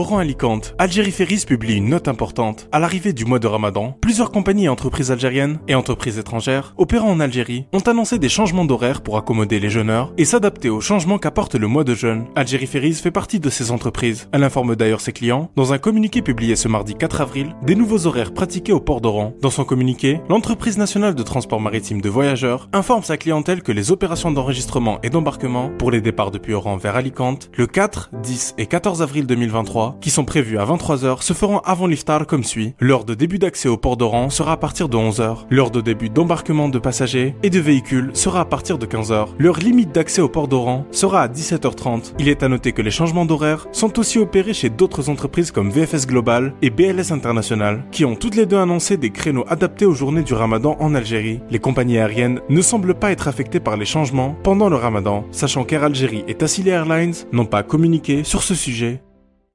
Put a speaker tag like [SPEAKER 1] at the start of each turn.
[SPEAKER 1] Oran Alicante, Algérie Ferries publie une note importante. À l'arrivée du mois de Ramadan, plusieurs compagnies et entreprises algériennes et entreprises étrangères opérant en Algérie ont annoncé des changements d'horaire pour accommoder les jeûneurs et s'adapter aux changements qu'apporte le mois de jeûne. Algérie Ferries fait partie de ces entreprises. Elle informe d'ailleurs ses clients, dans un communiqué publié ce mardi 4 avril, des nouveaux horaires pratiqués au port d'Oran. Dans son communiqué, l'entreprise nationale de transport maritime de voyageurs informe sa clientèle que les opérations d'enregistrement et d'embarquement pour les départs depuis Oran vers Alicante, le 4, 10 et 14 avril 2023, qui sont prévus à 23h, se feront avant l'iftar comme suit. L'heure de début d'accès au port d'Oran sera à partir de 11h. L'heure de début d'embarquement de passagers et de véhicules sera à partir de 15h. L'heure limite d'accès au port d'Oran sera à 17h30. Il est à noter que les changements d'horaire sont aussi opérés chez d'autres entreprises comme VFS Global et BLS International, qui ont toutes les deux annoncé des créneaux adaptés aux journées du ramadan en Algérie. Les compagnies aériennes ne semblent pas être affectées par les changements pendant le ramadan, sachant qu'Air Algérie et Tassili Airlines n'ont pas communiqué sur ce sujet